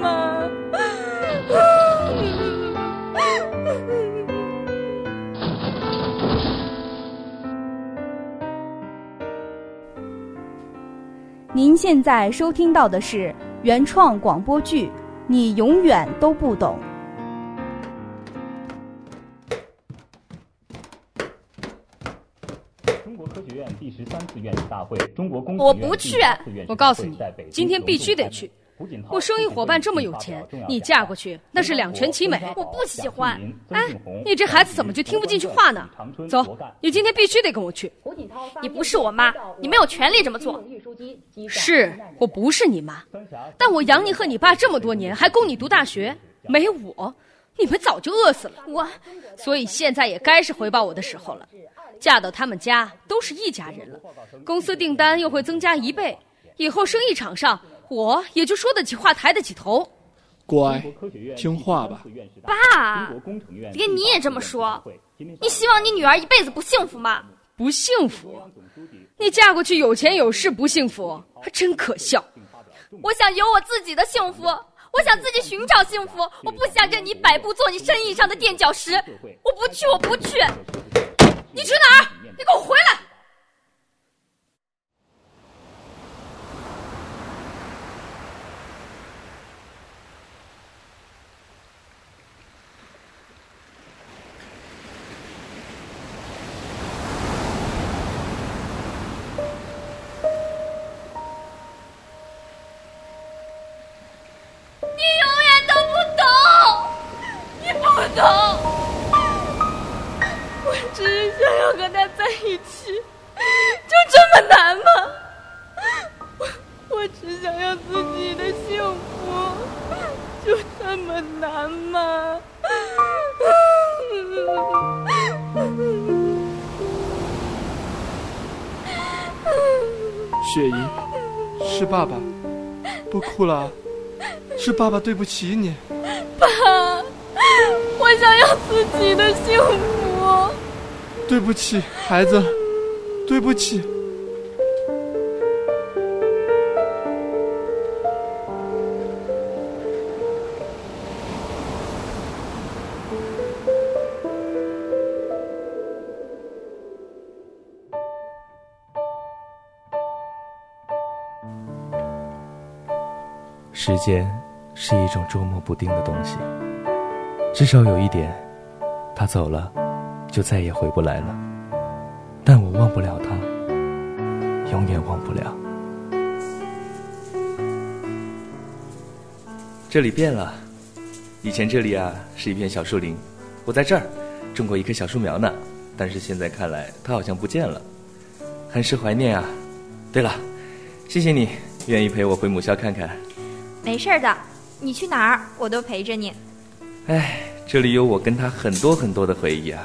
难吗？您现在收听到的是原创广播剧《你永远都不懂》。中国科学院第十三次院士大会，中国工我不去。我告诉你，今天必须得去。我生意伙伴这么有钱，你嫁过去那是两全其美。我不喜欢。哎，你这孩子怎么就听不进去话呢？走，你今天必须得跟我去。你不是我妈，你没有权利这么做。是我不是你妈，但我养你和你爸这么多年，还供你读大学，没我，你们早就饿死了。我，所以现在也该是回报我的时候了。嫁到他们家都是一家人了，公司订单又会增加一倍，以后生意场上。我也就说得起话，抬得起头，乖，听话吧。爸，连你也这么说，你希望你女儿一辈子不幸福吗？不幸福？你嫁过去有钱有势不幸福，还真可笑。我想有我自己的幸福，我想自己寻找幸福，我不想任你摆布做你生意上的垫脚石。我不去，我不去。你去哪儿？你给我回来！不哭了，是爸爸对不起你。爸，我想要自己的幸福。对不起，孩子，对不起。时间是一种捉摸不定的东西。至少有一点，他走了，就再也回不来了。但我忘不了他，永远忘不了。这里变了，以前这里啊是一片小树林，我在这儿种过一棵小树苗呢。但是现在看来，它好像不见了，很是怀念啊。对了，谢谢你愿意陪我回母校看看。没事的，你去哪儿我都陪着你。哎，这里有我跟他很多很多的回忆啊！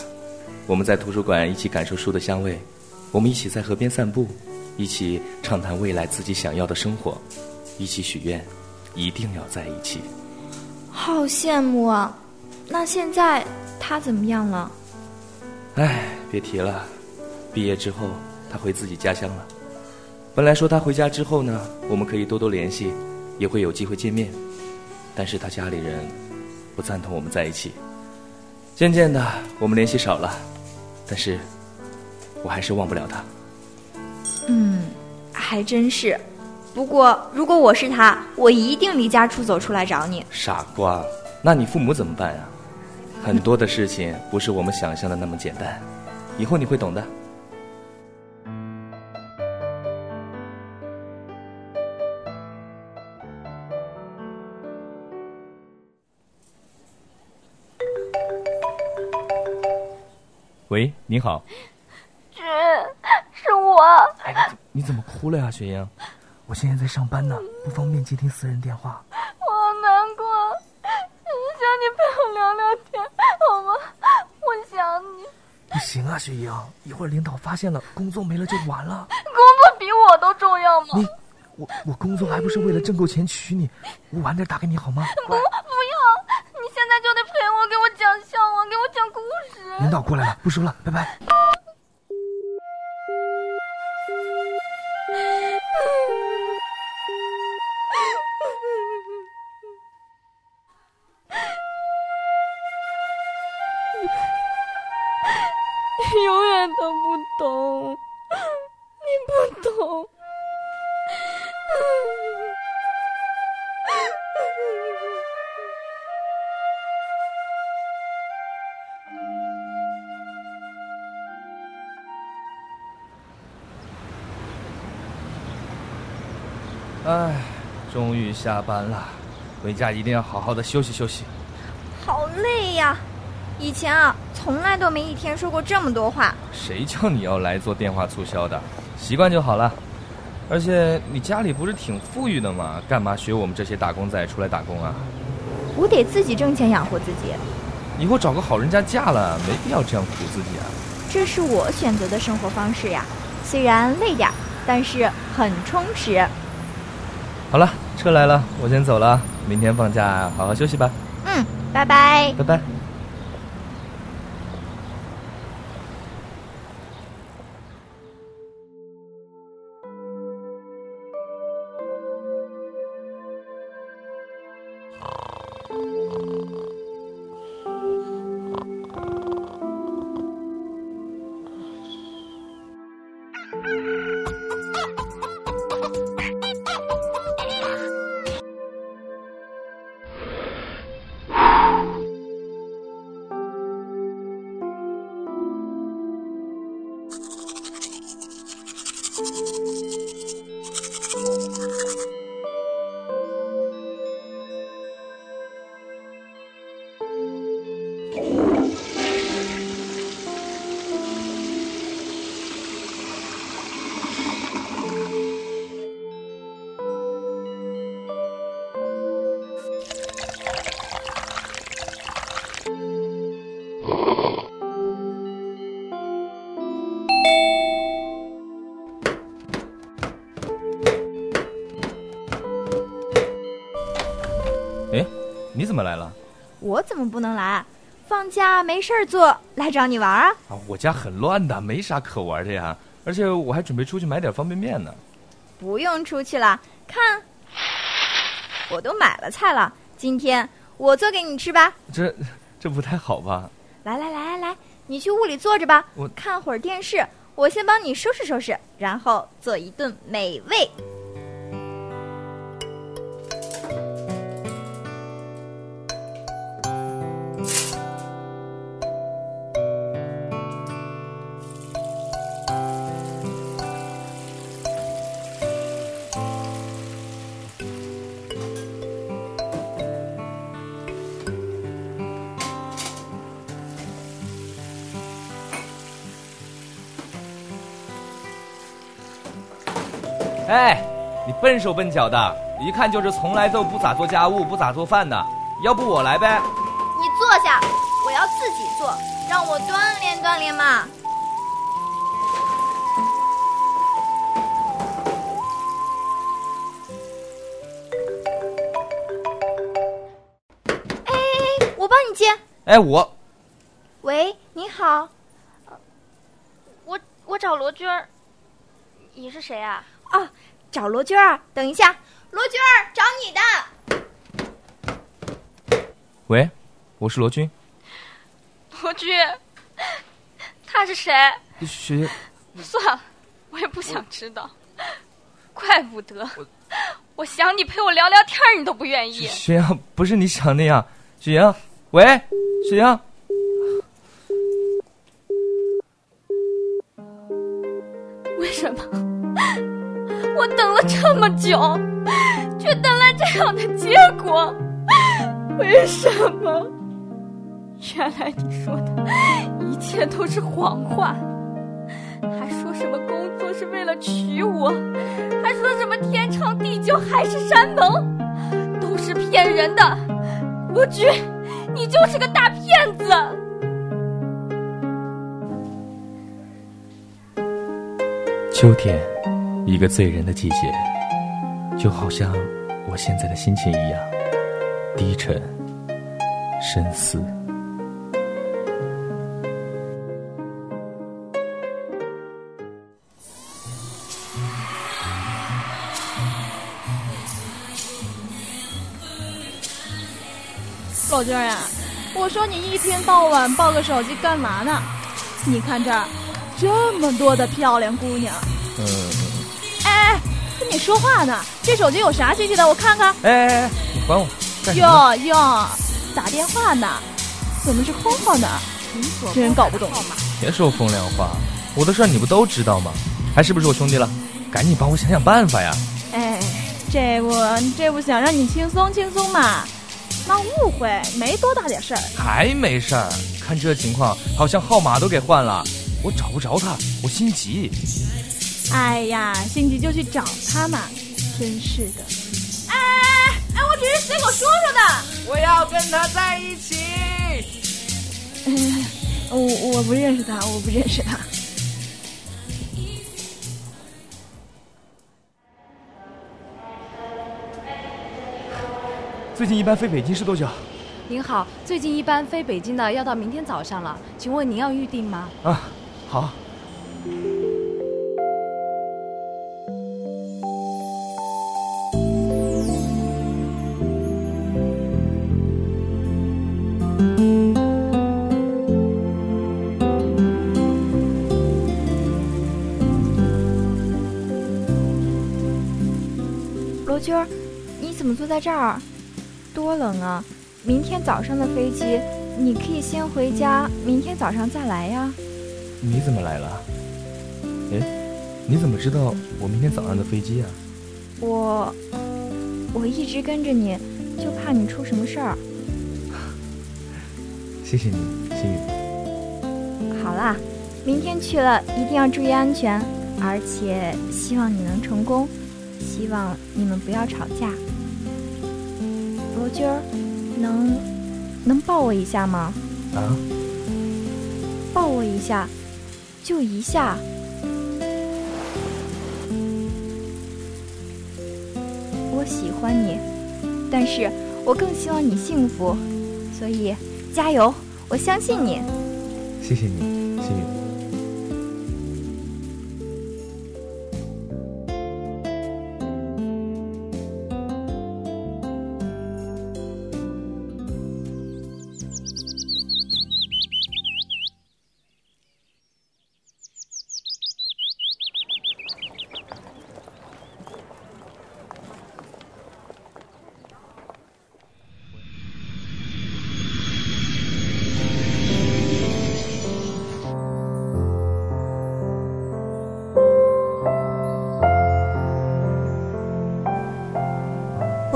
我们在图书馆一起感受书的香味，我们一起在河边散步，一起畅谈未来自己想要的生活，一起许愿，一定要在一起。好羡慕啊！那现在他怎么样了？哎，别提了，毕业之后他回自己家乡了。本来说他回家之后呢，我们可以多多联系。也会有机会见面，但是他家里人不赞同我们在一起。渐渐的，我们联系少了，但是我还是忘不了他。嗯，还真是。不过，如果我是他，我一定离家出走出来找你。傻瓜，那你父母怎么办呀？很多的事情不是我们想象的那么简单，以后你会懂的。喂，你好，君，是我。哎，你怎么哭了呀，雪英？我现在在上班呢，不方便接听私人电话。我好难过，想你陪我聊聊天，好吗？我想你。不行啊，雪英，一会儿领导发现了，工作没了就完了。工作比我都都重要吗？你，我我工作还不是为了挣够钱娶你？我晚点打给你好吗？不，不要！你现在就得陪我，给我讲笑话，给我讲故事。领导过来了，不说了，拜拜。于下班了，回家一定要好好的休息休息。好累呀！以前啊，从来都没一天说过这么多话。谁叫你要来做电话促销的？习惯就好了。而且你家里不是挺富裕的吗？干嘛学我们这些打工仔出来打工啊？我得自己挣钱养活自己。以后找个好人家嫁了，没必要这样苦自己啊。这是我选择的生活方式呀，虽然累点，但是很充实。好了，车来了，我先走了。明天放假，好好休息吧。嗯，拜拜。拜拜。么来了？我怎么不能来？放假没事儿做，来找你玩啊！啊，我家很乱的，没啥可玩的呀。而且我还准备出去买点方便面呢。不用出去了，看，我都买了菜了。今天我做给你吃吧。这，这不太好吧？来来来来来，你去屋里坐着吧。我看会儿电视，我先帮你收拾收拾，然后做一顿美味。哎，你笨手笨脚的，一看就是从来都不咋做家务、不咋做饭的。要不我来呗？你坐下，我要自己做，让我锻炼锻炼嘛。哎哎哎，我帮你接。哎，我喂，你好，我我找罗军儿，你是谁啊？哦，找罗军儿。等一下，罗军儿找你的。喂，我是罗军。罗军，他是谁？学算了，我也不想知道。怪不得，我想你陪我聊聊天，你都不愿意。雪 阳不是你想那样。雪阳，喂，雪阳。为什么？等了这么久，却等来这样的结果，为什么？原来你说的一切都是谎话，还说什么工作是为了娶我，还说什么天长地久海誓山盟，都是骗人的。罗局，你就是个大骗子！秋天，一个醉人的季节，就好像我现在的心情一样，低沉、深思。老娟呀，我说你一天到晚抱个手机干嘛呢？你看这儿，这么多的漂亮姑娘。嗯。你说话呢，这手机有啥信息的？我看看。哎哎哎，你还我！哟哟，打电话呢？怎么是空号呢？真搞不懂。别说风凉话，我的事你不都知道吗？还是不是我兄弟了？赶紧帮我想想办法呀！哎，这不这不想让你轻松轻松嘛？那误会没多大点事儿，还没事儿。看这情况，好像号码都给换了，我找不着他，我心急。哎呀，心急就去找他嘛，真是的。哎哎哎，我只是随口说说的。我要跟他在一起。我我不认识他，我不认识他。最近一班飞北京是多久？您好，最近一班飞北京的要到明天早上了，请问您要预定吗？啊，好。军儿，你怎么坐在这儿？多冷啊！明天早上的飞机，你可以先回家，明天早上再来呀。你怎么来了？哎，你怎么知道我明天早上的飞机啊？我，我一直跟着你，就怕你出什么事儿。谢谢你，心雨。好啦，明天去了一定要注意安全，而且希望你能成功，希望你们不要吵架。罗军儿，能能抱我一下吗？啊！抱我一下，就一下。我喜欢你，但是我更希望你幸福，所以加油！我相信你。谢谢你，心雨。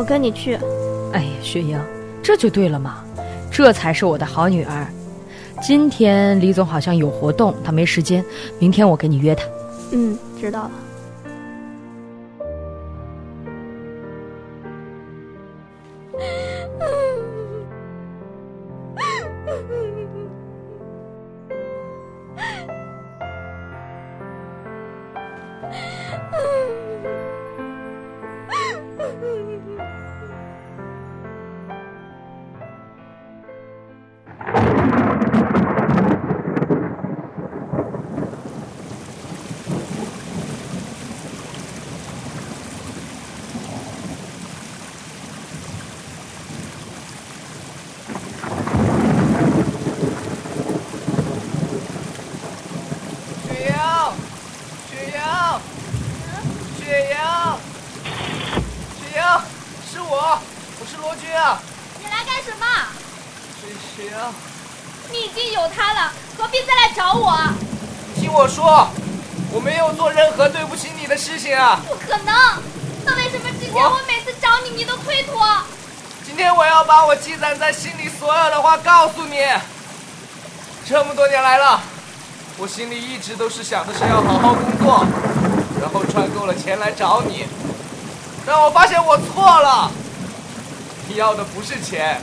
我跟你去。哎呀，雪英，这就对了嘛，这才是我的好女儿。今天李总好像有活动，他没时间，明天我给你约他。嗯，知道了。你来干什么？雪雪啊！你已经有他了，何必再来找我？听我说，我没有做任何对不起你的事情啊！不可能！那为什么之前我每次找你，你都推脱？今天我要把我积攒在心里所有的话告诉你。这么多年来了，我心里一直都是想的是要好好工作，然后赚够了钱来找你。但我发现我错了。你要的不是钱，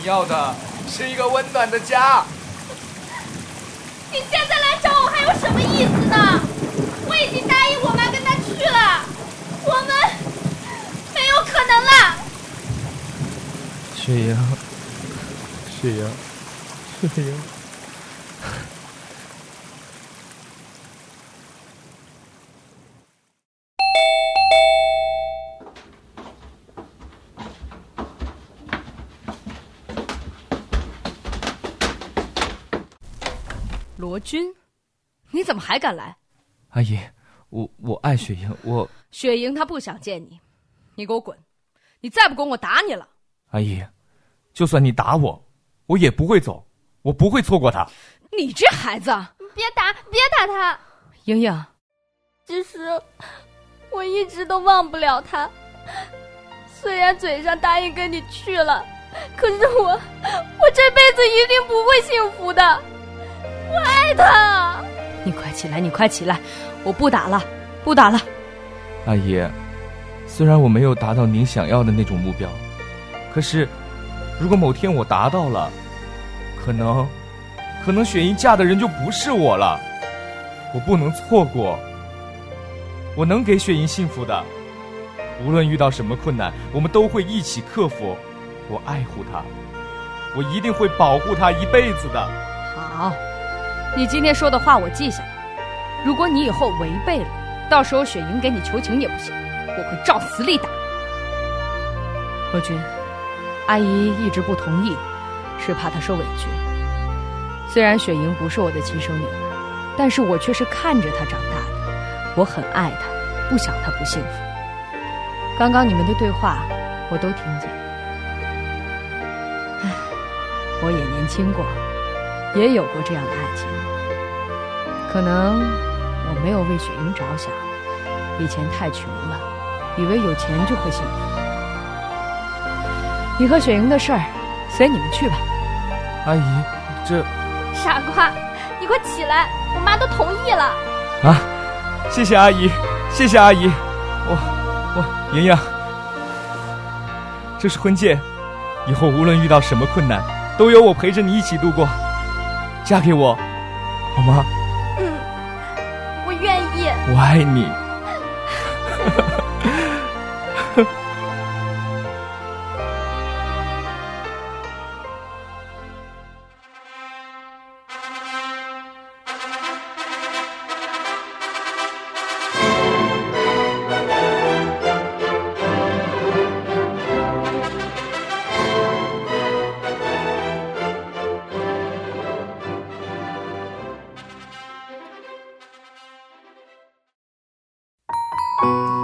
你要的是一个温暖的家。你现在来找我还有什么意思呢？我已经答应我妈跟他去去了，我们没有可能了。雪莹，雪莹，雪莹。军，你怎么还敢来？阿姨，我我爱雪莹，我雪莹她不想见你，你给我滚！你再不滚，我打你了。阿姨，就算你打我，我也不会走，我不会错过他。你这孩子，别打，别打他！莹莹，其实我一直都忘不了他，虽然嘴上答应跟你去了，可是我我这辈子一定不会幸福的。我爱他。你快起来，你快起来！我不打了，不打了。阿姨，虽然我没有达到您想要的那种目标，可是，如果某天我达到了，可能，可能雪莹嫁的人就不是我了。我不能错过。我能给雪莹幸福的，无论遇到什么困难，我们都会一起克服。我爱护她，我一定会保护她一辈子的。好。你今天说的话我记下了，如果你以后违背了，到时候雪莹给你求情也不行，我会照死里打。罗军，阿姨一直不同意，是怕她受委屈。虽然雪莹不是我的亲生女儿，但是我却是看着她长大的，我很爱她，不想她不幸福。刚刚你们的对话我都听见，唉，我也年轻过。也有过这样的爱情，可能我没有为雪莹着想，以前太穷了，以为有钱就会幸福。你和雪莹的事儿，随你们去吧。阿姨，这傻瓜，你快起来，我妈都同意了。啊，谢谢阿姨，谢谢阿姨。我我莹莹，这是婚戒，以后无论遇到什么困难，都有我陪着你一起度过。嫁给我，好吗？嗯，我愿意。我爱你。那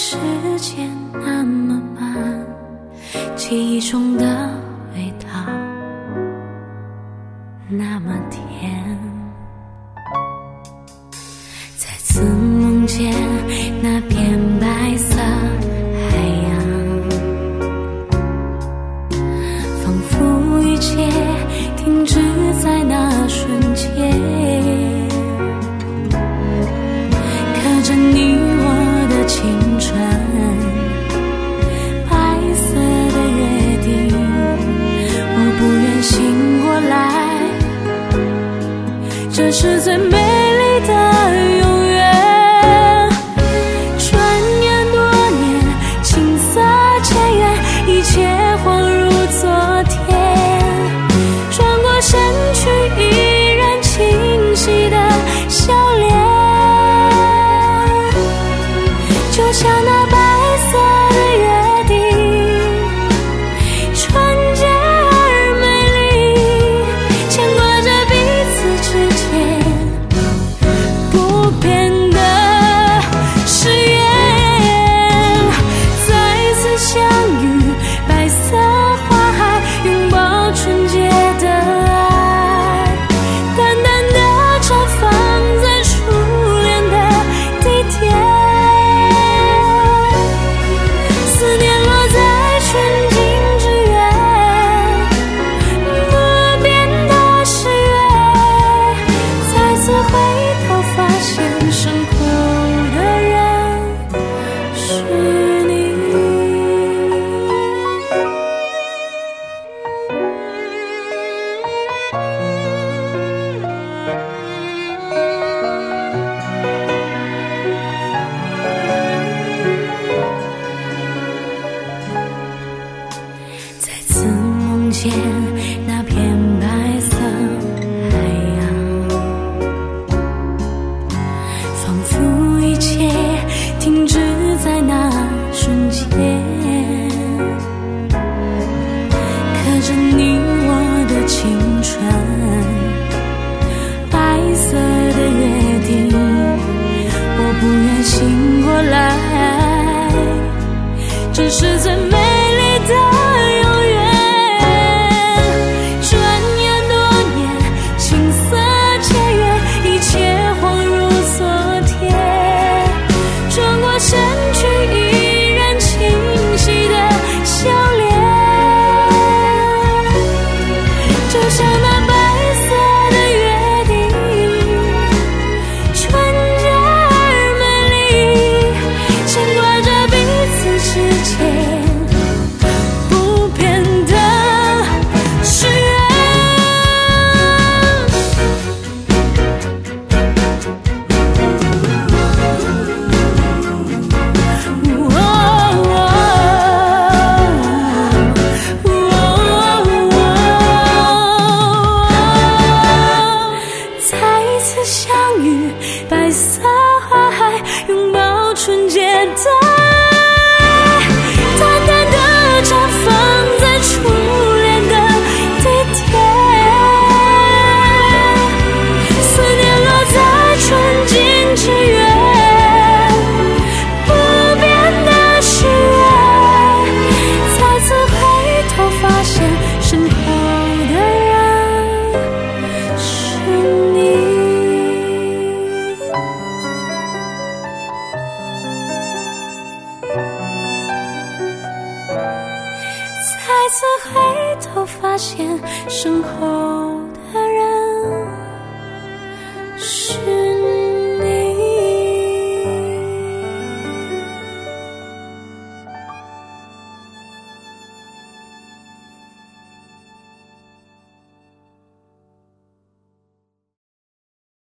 时间那么慢，记忆中的切。